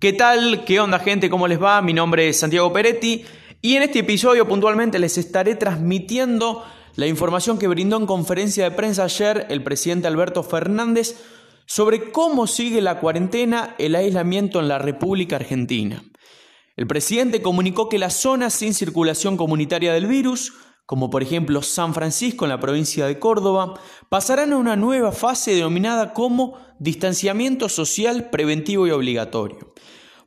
¿Qué tal? ¿Qué onda gente? ¿Cómo les va? Mi nombre es Santiago Peretti y en este episodio puntualmente les estaré transmitiendo la información que brindó en conferencia de prensa ayer el presidente Alberto Fernández sobre cómo sigue la cuarentena, el aislamiento en la República Argentina. El presidente comunicó que las zonas sin circulación comunitaria del virus, como por ejemplo San Francisco en la provincia de Córdoba, pasarán a una nueva fase denominada como distanciamiento social preventivo y obligatorio.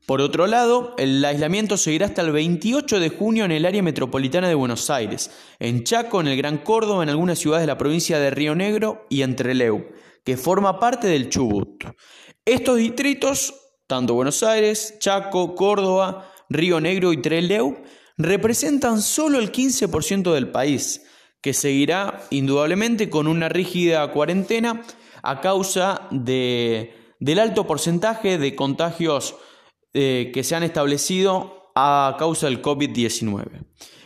Por otro lado, el aislamiento seguirá hasta el 28 de junio en el área metropolitana de Buenos Aires, en Chaco, en el Gran Córdoba, en algunas ciudades de la provincia de Río Negro y en Trelew, que forma parte del Chubut. Estos distritos, tanto Buenos Aires, Chaco, Córdoba, Río Negro y Trelew, representan solo el 15% del país, que seguirá indudablemente con una rígida cuarentena a causa de, del alto porcentaje de contagios eh, que se han establecido a causa del COVID-19.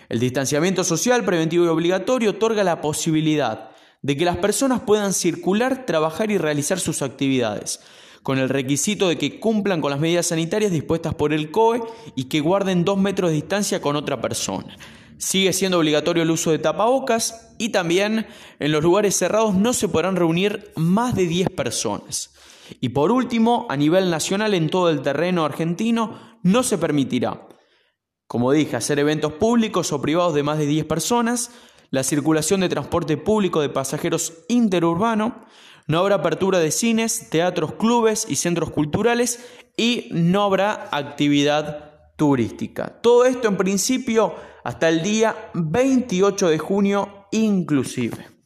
El distanciamiento social preventivo y obligatorio otorga la posibilidad de que las personas puedan circular, trabajar y realizar sus actividades, con el requisito de que cumplan con las medidas sanitarias dispuestas por el COE y que guarden dos metros de distancia con otra persona. Sigue siendo obligatorio el uso de tapabocas y también en los lugares cerrados no se podrán reunir más de 10 personas. Y por último, a nivel nacional en todo el terreno argentino no se permitirá, como dije, hacer eventos públicos o privados de más de 10 personas, la circulación de transporte público de pasajeros interurbano, no habrá apertura de cines, teatros, clubes y centros culturales y no habrá actividad turística. Todo esto en principio hasta el día 28 de junio inclusive.